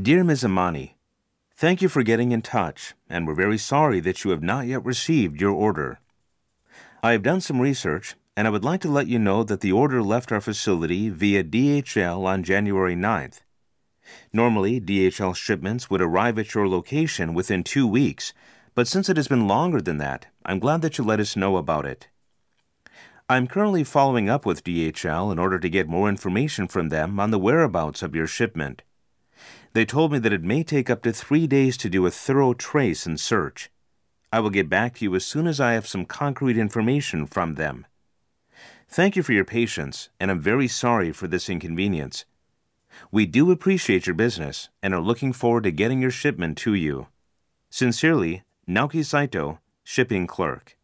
Dear Ms. Amani, Thank you for getting in touch, and we're very sorry that you have not yet received your order. I have done some research, and I would like to let you know that the order left our facility via DHL on January 9th. Normally, DHL shipments would arrive at your location within two weeks, but since it has been longer than that, I'm glad that you let us know about it. I'm currently following up with DHL in order to get more information from them on the whereabouts of your shipment. They told me that it may take up to three days to do a thorough trace and search. I will get back to you as soon as I have some concrete information from them. Thank you for your patience, and I'm very sorry for this inconvenience. We do appreciate your business and are looking forward to getting your shipment to you. Sincerely, Naoki Saito, Shipping Clerk.